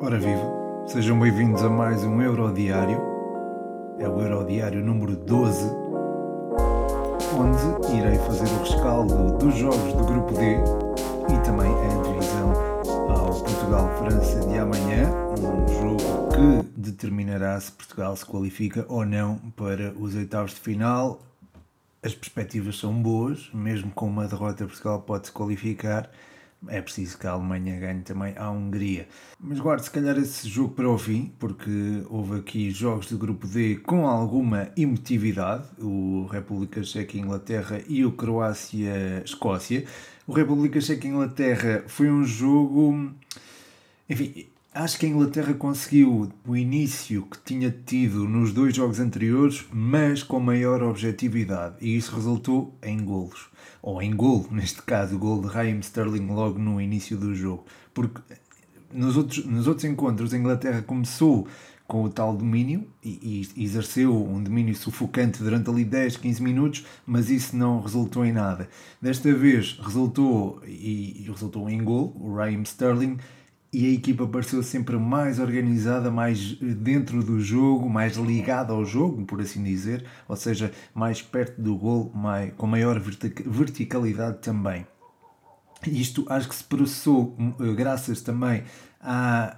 Ora viva, sejam bem-vindos a mais um Eurodiário. É o Eurodiário número 12, onde irei fazer o rescaldo dos jogos do Grupo D e também a antevisão ao Portugal-França de amanhã, um jogo que determinará se Portugal se qualifica ou não para os oitavos de final. As perspectivas são boas, mesmo com uma derrota Portugal pode se qualificar é preciso que a Alemanha ganhe também à Hungria. Mas guarde se calhar esse jogo para o fim, porque houve aqui jogos do grupo D com alguma emotividade, o República Checa Inglaterra e o Croácia Escócia. O República Checa Inglaterra foi um jogo, enfim, acho que a Inglaterra conseguiu o início que tinha tido nos dois jogos anteriores, mas com maior objetividade, e isso resultou em golos ou em gol, neste caso, o gol de Raheem Sterling logo no início do jogo. Porque nos outros, nos outros encontros a Inglaterra começou com o tal domínio e, e, exerceu um domínio sufocante durante ali 10, 15 minutos, mas isso não resultou em nada. Desta vez resultou e, e resultou em gol, o Raheem Sterling, e a equipa pareceu sempre mais organizada, mais eh, dentro do jogo, mais ligada ao jogo, por assim dizer, ou seja, mais perto do gol, mais, com maior verticalidade também. Isto acho que se processou hum, eh, graças também à,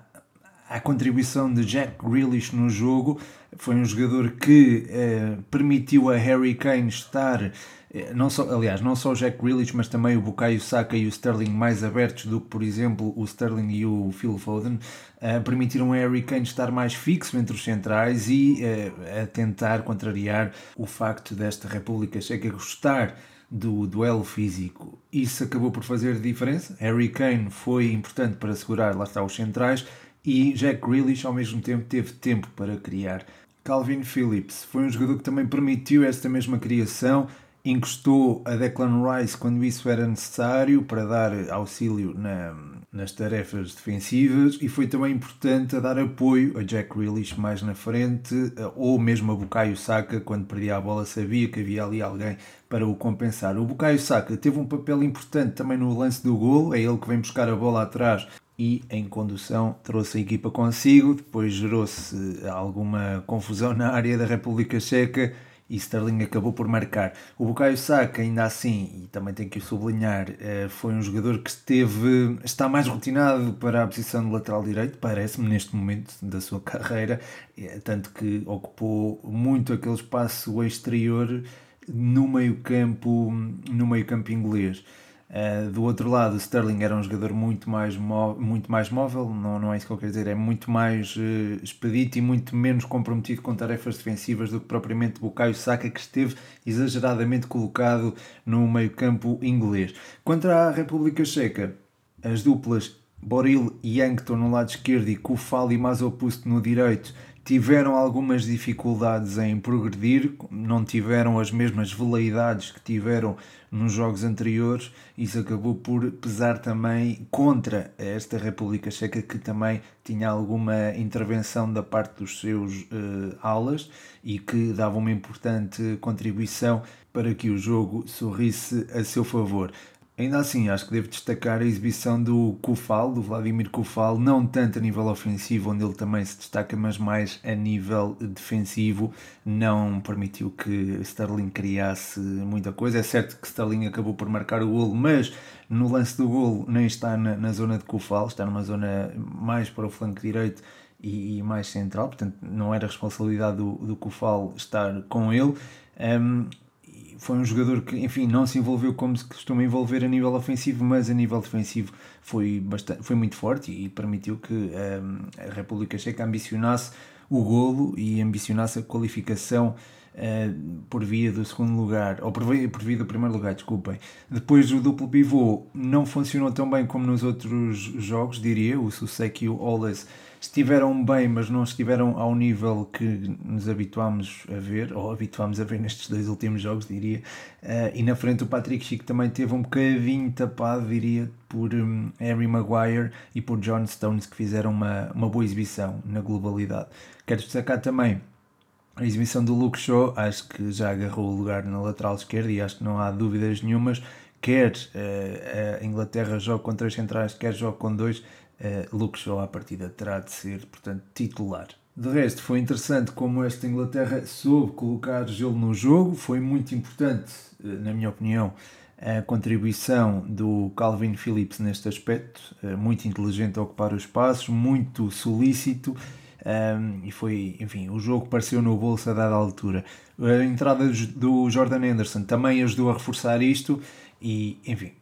à contribuição de Jack Grealish no jogo. Foi um jogador que eh, permitiu a Harry Kane estar é, não só, aliás, não só o Jack Grealish, mas também o Bukayo Saka e o Sterling mais abertos do que, por exemplo, o Sterling e o Phil Foden, uh, permitiram a Harry Kane estar mais fixo entre os centrais e uh, a tentar contrariar o facto desta República Checa gostar do duelo físico. Isso acabou por fazer diferença. Harry Kane foi importante para segurar, lá está, os centrais e Jack Grealish ao mesmo tempo teve tempo para criar. Calvin Phillips foi um jogador que também permitiu esta mesma criação encostou a Declan Rice quando isso era necessário para dar auxílio na, nas tarefas defensivas e foi também importante a dar apoio a Jack Grealish mais na frente ou mesmo a Bukayo Saka quando perdia a bola sabia que havia ali alguém para o compensar. O Bukayo Saka teve um papel importante também no lance do gol, é ele que vem buscar a bola atrás e em condução trouxe a equipa consigo, depois gerou-se alguma confusão na área da República Checa e Sterling acabou por marcar. O Bukayo Saka, ainda assim, e também tenho que sublinhar, eh, foi um jogador que esteve, está mais rotinado para a posição de lateral direito, parece-me, neste momento da sua carreira, eh, tanto que ocupou muito aquele espaço exterior no meio campo, no meio campo inglês. Uh, do outro lado, Sterling era um jogador muito mais, muito mais móvel, não, não é isso que eu quero dizer, é muito mais uh, expedito e muito menos comprometido com tarefas defensivas do que propriamente Bukayo Saka, que esteve exageradamente colocado no meio-campo inglês. Quanto à República Checa, as duplas Boril e Yankton no lado esquerdo e Kufal e Mazopust no direito tiveram algumas dificuldades em progredir, não tiveram as mesmas veleidades que tiveram nos jogos anteriores, isso acabou por pesar também contra esta República Checa que também tinha alguma intervenção da parte dos seus uh, alas e que dava uma importante contribuição para que o jogo sorrisse a seu favor. Ainda assim, acho que devo destacar a exibição do Kufal, do Vladimir Kufal, não tanto a nível ofensivo, onde ele também se destaca, mas mais a nível defensivo. Não permitiu que Sterling criasse muita coisa. É certo que Sterling acabou por marcar o golo, mas no lance do golo nem está na, na zona de Kufal, está numa zona mais para o flanco direito e, e mais central, portanto não era responsabilidade do, do Kufal estar com ele. Um, foi um jogador que, enfim, não se envolveu como se costuma envolver a nível ofensivo, mas a nível defensivo foi, bastante, foi muito forte e permitiu que um, ehm, a República Checa ambicionasse o golo e ambicionasse a qualificação uh, por via do segundo lugar, ou por via, por via do primeiro lugar, desculpem. Depois o duplo pivô não funcionou tão bem como nos outros jogos, diria, o Susek e o Oles estiveram bem, mas não estiveram ao nível que nos habituámos a ver, ou habituámos a ver nestes dois últimos jogos, diria. Uh, e na frente o Patrick Chico também teve um bocadinho tapado, diria, por um, Harry Maguire e por John Stones, que fizeram uma, uma boa exibição na globalidade. Quero destacar também a exibição do Luke Shaw, acho que já agarrou o lugar na lateral esquerda e acho que não há dúvidas nenhumas quer uh, a Inglaterra joga com três centrais, quer joga com dois, uh, Luke Shaw à partida terá de ser, portanto, titular. De resto, foi interessante como esta Inglaterra soube colocar gelo no jogo, foi muito importante, na minha opinião, a contribuição do Calvin Phillips neste aspecto, muito inteligente a ocupar os espaços, muito solícito um, e foi, enfim, o jogo pareceu no bolso a dada altura. A entrada do Jordan Anderson também ajudou a reforçar isto e, enfim,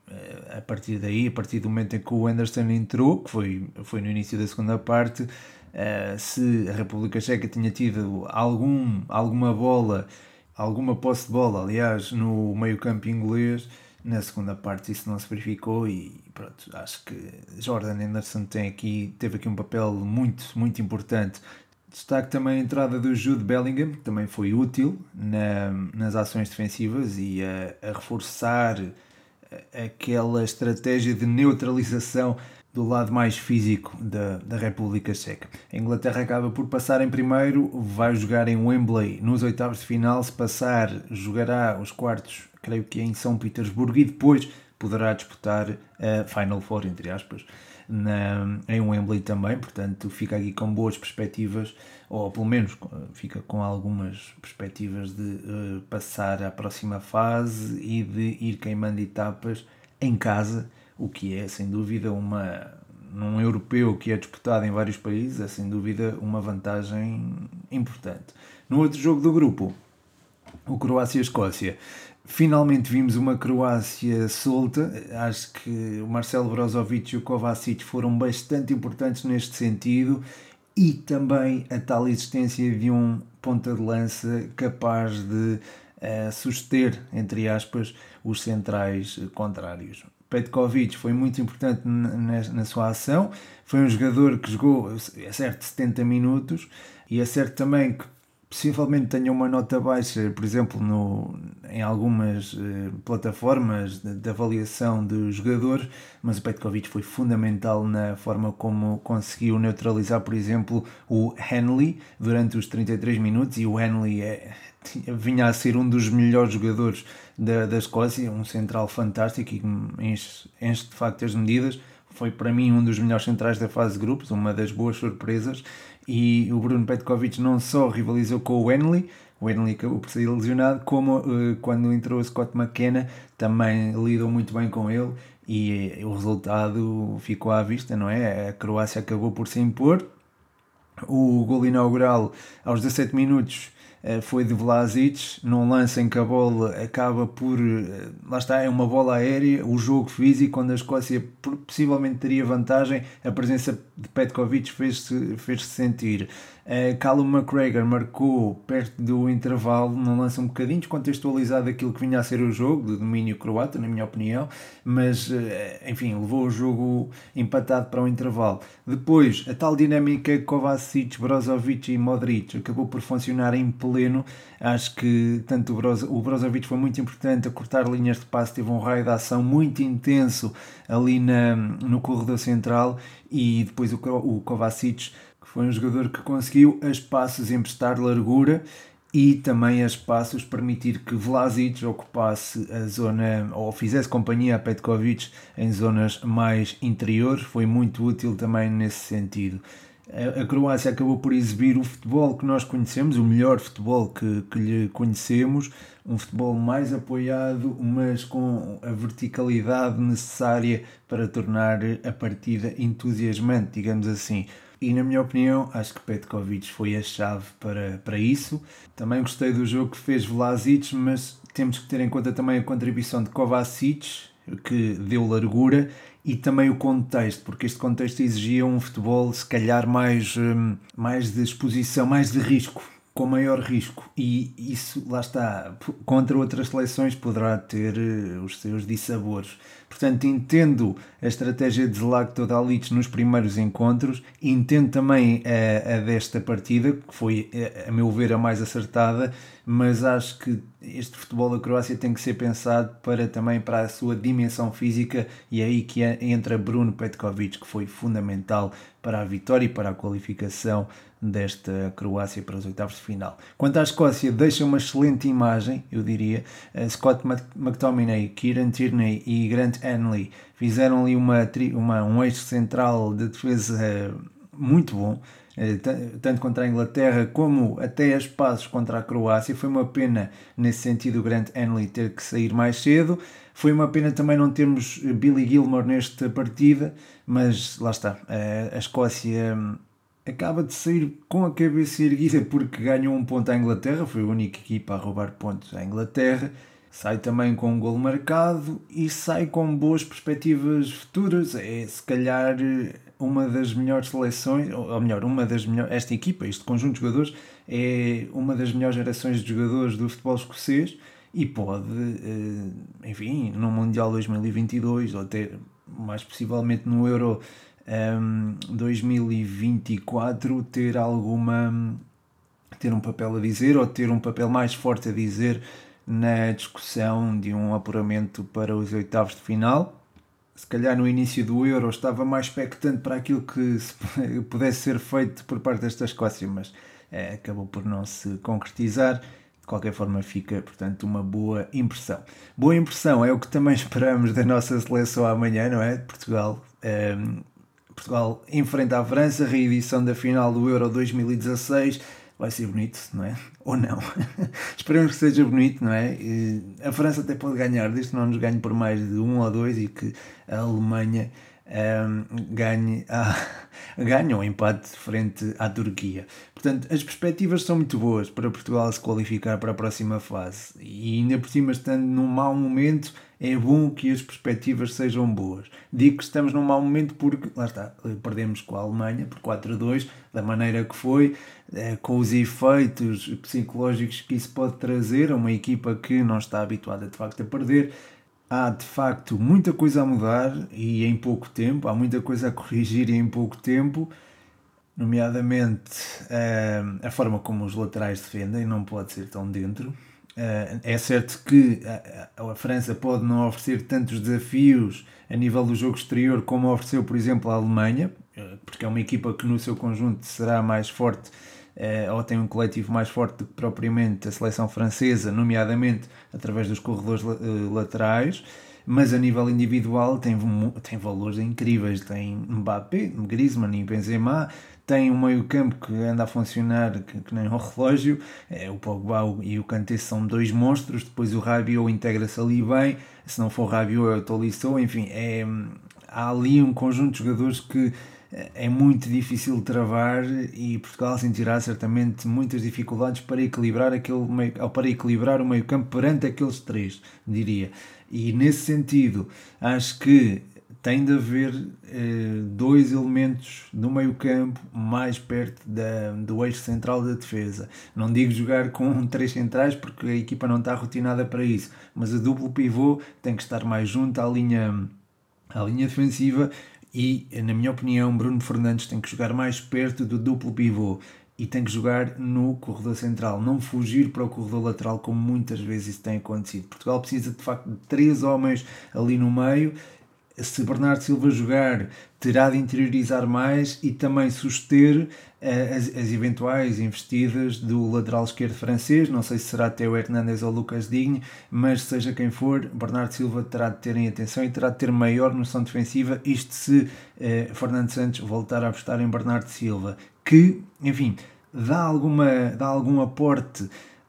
a partir daí, a partir do momento em que o Anderson entrou, que foi, foi no início da segunda parte, uh, se a República Checa tinha tido algum, alguma bola, alguma posse de bola, aliás, no meio campo inglês, na segunda parte isso não se verificou e pronto, acho que Jordan Anderson tem aqui, teve aqui um papel muito, muito importante. Destaque também a entrada do Jude Bellingham, que também foi útil na, nas ações defensivas e a, a reforçar aquela estratégia de neutralização do lado mais físico da, da República Checa. A Inglaterra acaba por passar em primeiro, vai jogar em Wembley nos oitavos de final. Se passar, jogará os quartos creio que em São Petersburgo, e depois poderá disputar a Final Four, entre aspas, na, em Wembley também, portanto fica aqui com boas perspectivas, ou pelo menos fica com algumas perspectivas de uh, passar à próxima fase e de ir queimando etapas em casa, o que é sem dúvida uma num europeu que é disputado em vários países, é sem dúvida uma vantagem importante. No outro jogo do grupo, o Croácia-Escócia, Finalmente vimos uma Croácia solta. Acho que o Marcelo Brozovic e o Kovacic foram bastante importantes neste sentido e também a tal existência de um ponta de lança capaz de uh, suster, entre aspas, os centrais contrários. Petkovic foi muito importante na, na, sua ação, foi um jogador que jogou, é certo, 70 minutos, e é certo também que possivelmente tenha uma nota baixa, por exemplo, no, em algumas uh, plataformas de, de, avaliação de jogadores, mas o Petkovic foi fundamental na forma como conseguiu neutralizar, por exemplo, o Henley durante os 33 minutos e o Henley é, vinha a ser um dos melhores jogadores da, da Escócia, um central fantástico e enche, enche de facto as medidas. Foi para mim um dos melhores centrais da fase de grupos, uma das boas surpresas e o Bruno Petkovic não só rivalizou com o Henley, o Henley acabou por sair lesionado, como uh, quando entrou o Scott McKenna também lidou muito bem com ele e uh, o resultado ficou à vista, não é? A Croácia acabou por se impor. O gol inaugural aos 17 minutos foi de Vlasic, num lance em que a bola acaba por. Eh, lá está, é uma bola aérea, o jogo físico, onde a Escócia possivelmente teria vantagem, a presença de Petkovic fez-se fez -se sentir. Uh, Callum McGregor marcou perto do intervalo, num lance um bocadinho descontextualizado daquilo que vinha a ser o jogo, de domínio croata, na minha opinião, mas uh, enfim, levou o jogo empatado para o intervalo. Depois, a tal dinâmica Kovacic, Brozovic e Modric acabou por funcionar em pleno. Acho que tanto o, Broz, o Brozovic foi muito importante a cortar linhas de passe, teve um raio de ação muito intenso ali na, no corredor central e depois o, o Kovacic foi um jogador que conseguiu a espaços emprestar largura e também a espaços permitir que Vlasic ocupasse a zona ou fizesse companhia a Petkovic em zonas mais interiores. Foi muito útil também nesse sentido. A Croácia acabou por exibir o futebol que nós conhecemos, o melhor futebol que, que lhe conhecemos, um futebol mais apoiado, mas com a verticalidade necessária para tornar a partida entusiasmante, digamos assim e na minha opinião acho que Petkovic foi a chave para, para isso. Também gostei do jogo que fez Vlasic, mas temos que ter em conta também a contribuição de Kovacic, que deu largura, e também o contexto, porque este contexto exigia um futebol se calhar mais, hum, mais de exposição, mais de risco, com maior risco e isso lá está contra outras seleções poderá ter eh, os seus dissabores Portanto, entendo a estratégia de Zlakto Dalic nos primeiros encontros, entendo também a, a desta partida, que foi, a, a meu ver, a mais acertada, mas acho que este futebol da Croácia tem que ser pensado para também para a sua dimensão física e é aí que entra Bruno Petkovic, que foi fundamental para a vitória e para a qualificação desta Croácia para os oitavos de final. Quanto à Escócia, deixa uma excelente imagem, eu diria. Scott McTominay, Kieran Tierney e Grant Hanley fizeram ali uma, uma, um eixo central de defesa muito bom. Eh, tanto contra a Inglaterra como até as passos contra a Croácia. Foi uma pena, nesse sentido, o Grant Henley ter que sair mais cedo. Foi uma pena também não termos Billy Gilmore nesta partida, mas lá está. Eh, a Escócia hum, acaba de sair com a cabeça erguida porque ganhou um ponto à Inglaterra, foi a única equipa a roubar pontos à Inglaterra. Sai também com um gol marcado e sai com boas perspectivas futuras. É se calhar uma das melhores seleções, ou melhor, uma das melhores, esta equipa, este conjunto de jogadores, é uma das melhores gerações de jogadores do futebol escocês e pode, eh, enfim, no Mundial 2022 ou até mais possivelmente no Euro um, 2024 ter alguma ter um papel a dizer ou ter um papel mais forte a dizer na discussão de um apuramento para os oitavos de final se calhar no início do Euro estava mais expectante para aquilo que pudesse ser feito por parte desta Escócia, mas é, acabou por não se concretizar. De qualquer forma, fica, portanto, uma boa impressão. Boa impressão é o que também esperamos da nossa seleção amanhã, não é? Portugal. Ehm, Portugal enfrenta a França, reedição da final do Euro 2016 vai ser bonito, não é? Ou não. Esperemos que seja bonito, não é? A França até pode ganhar, desde que não nos ganhe por mais de um ou dois e que a Alemanha um, ganhe, a, ganhe um empate frente à Turquia. Portanto, as perspectivas são muito boas para Portugal se qualificar para a próxima fase. E ainda por cima, estando num mau momento, é bom que as perspectivas sejam boas. Digo que estamos num mau momento porque, lá está, perdemos com a Alemanha por 4 a 2, da maneira que foi, eh, com os efeitos psicológicos que isso pode trazer a uma equipa que não está habituada de facto a perder. Há de facto muita coisa a mudar e em pouco tempo, há muita coisa a corrigir em pouco tempo nomeadamente eh, a forma como os laterais defendem, não pode ser tão dentro. Uh, é certo que a, França pode não oferecer tantos desafios a nível do jogo exterior como ofereceu, por exemplo, a Alemanha, uh, porque é uma equipa que no seu conjunto será mais forte ou tem um coletivo mais forte do que propriamente a seleção francesa, nomeadamente através dos corredores laterais. Mas a nível individual tem, tem valores incríveis. Tem Mbappé, Griezmann e Benzema, tem um meio campo que anda a funcionar que, que nem um relógio, é, o Pogba e o Kanté são dois monstros, depois o Rabiot integra-se ali bem, se não for Rabiot é o Tolisso, enfim, é, há ali um conjunto de jogadores que é, é muito difícil travar e Portugal sentirá certamente muitas dificuldades para equilibrar aquele meio, para equilibrar o meio campo perante aqueles três, diria. E nesse sentido, acho que tem de haver eh, dois elementos no meio campo mais perto da, do eixo central da defesa. Não digo jogar com três centrais porque a equipa não está rotinada para isso, mas a duplo pivô tem que estar mais junto à linha, à linha defensiva e, na minha opinião, Bruno Fernandes tem que jogar mais perto do duplo pivô e tem que jogar no corredor central, não fugir para o corredor lateral como muitas vezes isso tem acontecido. Portugal precisa de facto de três homens ali no meio se Bernardo Silva jogar, terá de interiorizar mais e também suster uh, as, as, eventuais investidas do lateral esquerdo francês. Não sei se será Teo Hernandes ou Lucas Digne, mas seja quem for, Bernardo Silva terá de ter em atenção e terá de ter maior noção defensiva. Isto se uh, Fernando Santos voltar a apostar em Bernardo Silva, que, enfim, dá, alguma, dá algum aporte.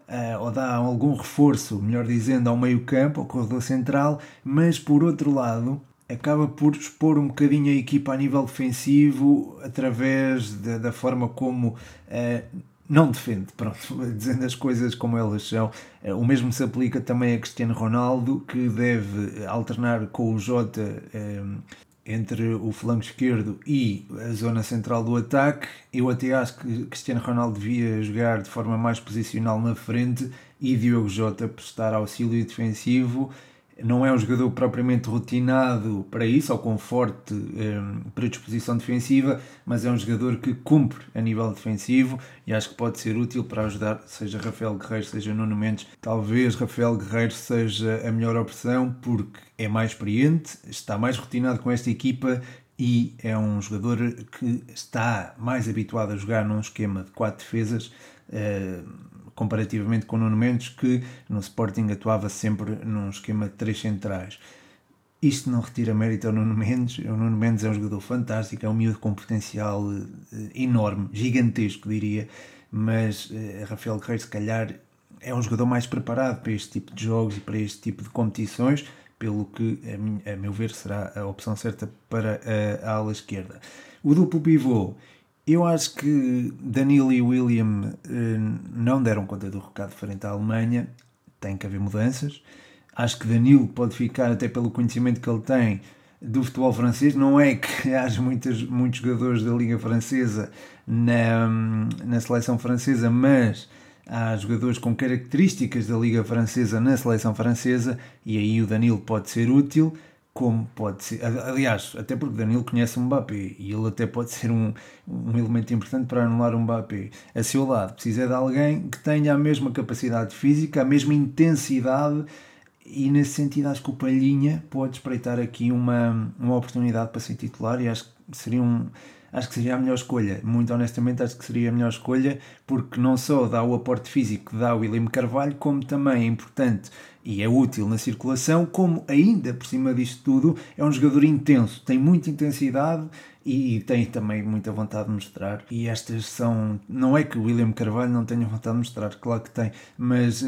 Uh, ou dá algum reforço, melhor dizendo, ao meio-campo, ao corredor central, mas por outro lado, acaba por expor um bocadinho a equipa a nível defensivo através de, da forma como uh, não defende, pronto, dizendo as coisas como elas são. Uh, o mesmo se aplica também a Cristiano Ronaldo, que deve alternar com o Jota uh, entre o flanco esquerdo e a zona central do ataque. Eu até acho que Cristiano Ronaldo devia jogar de forma mais posicional na frente e Diogo Jota prestar auxílio defensivo não é um jogador propriamente rotinado para isso, ou com forte um, predisposição defensiva, mas é um jogador que cumpre a nível defensivo e acho que pode ser útil para ajudar, seja Rafael Guerreiro, seja Nuno Mendes. Talvez Rafael Guerreiro seja a melhor opção porque é mais experiente, está mais rotinado com esta equipa e é um jogador que está mais habituado a jogar num esquema de quatro defesas. Uh, comparativamente com o Nuno Mendes, que no Sporting atuava sempre num esquema de três centrais. Isto não retira mérito ao Nuno Mendes. O Nuno Mendes é um jogador fantástico, é um miúdo com potencial eh, enorme, gigantesco, diria. Mas eh, Rafael Guerreiro, se calhar, é um jogador mais preparado para este tipo de jogos e para este tipo de competições, pelo que, a, meu ver, será a opção certa para a, a ala esquerda. O duplo pivô eu acho que Danilo e William eh, não deram conta do recado frente à Alemanha. Tem que haver mudanças. Acho que Danilo pode ficar, até pelo conhecimento que ele tem do futebol francês. Não é que haja muitos, muitos jogadores da Liga Francesa na, na seleção francesa, mas há jogadores com características da Liga Francesa na seleção francesa e aí o Danilo pode ser útil como pode ser. Aliás, até porque Danilo conhece o Mbappé e ele até pode ser um, um elemento importante para anular o Mbappé. A seu lado, precisa de alguém que tenha a mesma capacidade física, a mesma intensidade e nesse sentido acho que o Palhinha pode espreitar aqui uma, uma oportunidade para ser titular e acho que seria um acho que seria a melhor escolha. Muito honestamente, acho que seria a melhor escolha porque não só dá o aporte físico que dá o William Carvalho, como também é importante e é útil na circulação, como ainda por cima disto tudo é um jogador intenso, tem muita intensidade e tem também muita vontade de mostrar. E estas são. Não é que o William Carvalho não tenha vontade de mostrar, claro que tem, mas uh,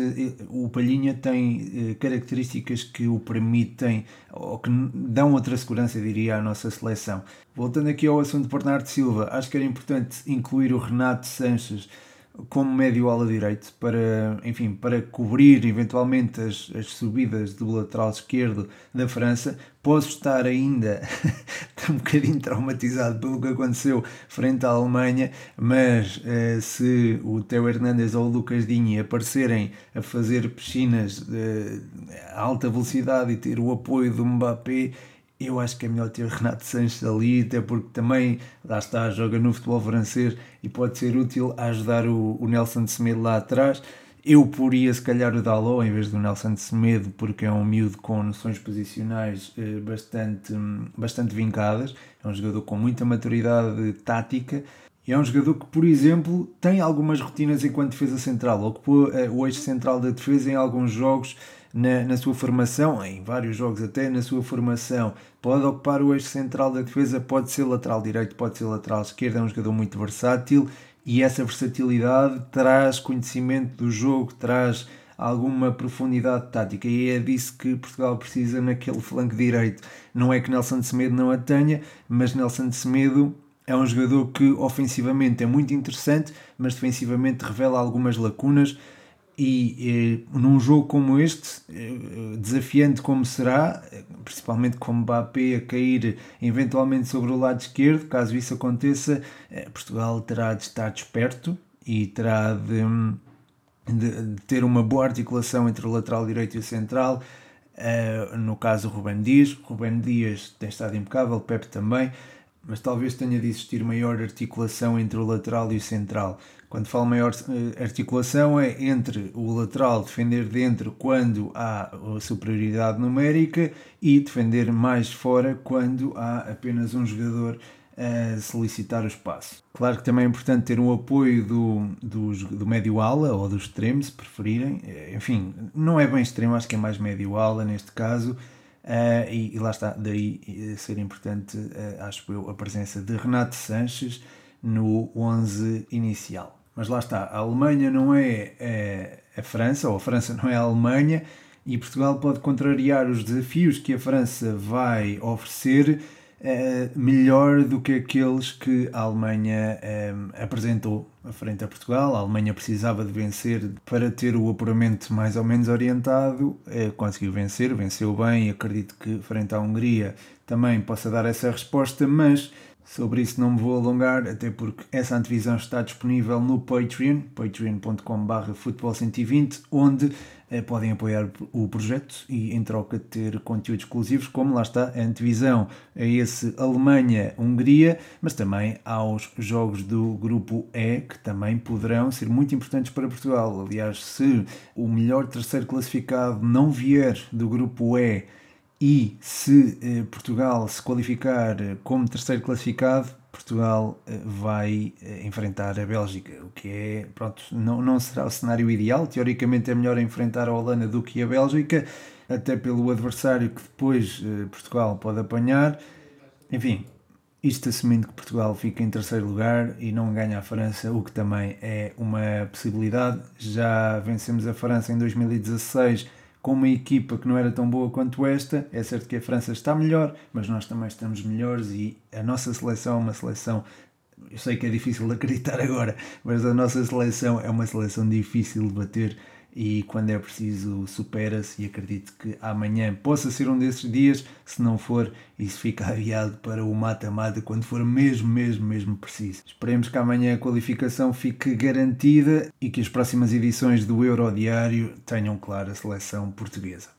o Palhinha tem uh, características que o permitem ou que dão outra segurança, diria, à nossa seleção. Voltando aqui ao assunto de Bernardo Silva, acho que era importante incluir o Renato Sanches como médio ala direito para, enfim, para cobrir eventualmente as, as subidas do lateral esquerdo da França. Posso estar ainda um bocadinho traumatizado pelo que aconteceu frente à Alemanha, mas eh, se o Teo Hernandes ou o Lucas Dinho aparecerem a fazer piscinas eh, a alta velocidade e ter o apoio do Mbappé, eu acho que é melhor ter Renato Sanches ali, até porque também, lá está, joga no futebol francês e pode ser útil a ajudar o, o Nelson de Semedo lá atrás. Eu poria se calhar o Dalot em vez do Nelson de Semedo, porque é um miúdo com noções posicionais eh, bastante, bastante vincadas, é um jogador com muita maturidade tática. E é um jogador que, por exemplo, tem algumas rotinas enquanto defesa central, ocupou eh, o eixo central da defesa em alguns jogos na, na sua formação, em vários jogos até na sua formação, pode ocupar o eixo central da defesa, pode ser lateral direito, pode ser lateral esquerdo, é um jogador muito versátil e essa versatilidade traz conhecimento do jogo, traz alguma profundidade tática e é disso que Portugal precisa naquele flanco direito. Não é que Nelson de Semedo não a tenha, mas Nelson de Semedo é um jogador que ofensivamente é muito interessante, mas defensivamente revela algumas lacunas e eh, num jogo como este, eh, desafiante como será, principalmente com Mbappé a cair eventualmente sobre o lado esquerdo, caso isso aconteça, eh, Portugal terá de estar desperto e terá de, de, de, ter uma boa articulação entre o lateral direito e o central. Uh, no caso, Rubem Dias. Rubem Dias tem estado impecável, Pepe também mas talvez tenha de existir maior articulação entre o lateral e o central. Quando falo maior eh, articulação é entre o lateral defender dentro quando há superioridade numérica e defender mais fora quando há apenas um jogador a solicitar o espaço. Claro que também é importante ter um apoio do, do, do médio-ala ou do extremo, se preferirem. Eh, enfim, não é bem extremo, acho que é mais médio-ala neste caso Uh, e, e, lá está, daí ser importante, uh, acho eu, a presença de Renato Sanches no 11 inicial. Mas lá está, a Alemanha não é, é a França, ou a França não é a Alemanha, e Portugal pode contrariar os desafios que a França vai oferecer uh, melhor do que aqueles que a Alemanha apresentou frente a Portugal. A Alemanha precisava de vencer para ter o apuramento mais ou menos orientado, eh, conseguiu vencer, venceu bem. Acredito que frente à Hungria também possa dar essa resposta, mas Sobre isso não me vou alongar, até porque essa antevisão está disponível no Patreon, patreon.com.br futebol120, onde eh, podem apoiar o projeto e em troca ter conteúdos exclusivos, como lá está a antevisão a esse Alemanha-Hungria, mas também aos jogos do grupo E, que também poderão ser muito importantes para Portugal. Aliás, se o melhor terceiro classificado não vier do grupo E, e se eh, Portugal se qualificar eh, como terceiro classificado, Portugal eh, vai eh, enfrentar a Bélgica, o que é, pronto, não, não será o cenário ideal. Teoricamente é melhor enfrentar a Holanda do que a Bélgica, até pelo adversário que depois eh, Portugal pode apanhar. Enfim, isto assumindo que Portugal fica em terceiro lugar e não ganha a França, o que também é uma possibilidade. Já vencemos a França em 2016 com uma equipa que não era tão boa quanto esta. É certo que a França está melhor, mas nós também estamos melhores e a nossa seleção é uma seleção. Eu sei que é difícil de acreditar agora, mas a nossa seleção é uma seleção difícil de bater e quando é preciso supera-se e acredito que amanhã possa ser um desses dias, se não for, isso fica aviado para o mata-mata quando for mesmo, mesmo, mesmo preciso. Esperemos que amanhã a qualificação fique garantida e que as próximas edições do Euro Diário tenham clara a seleção portuguesa.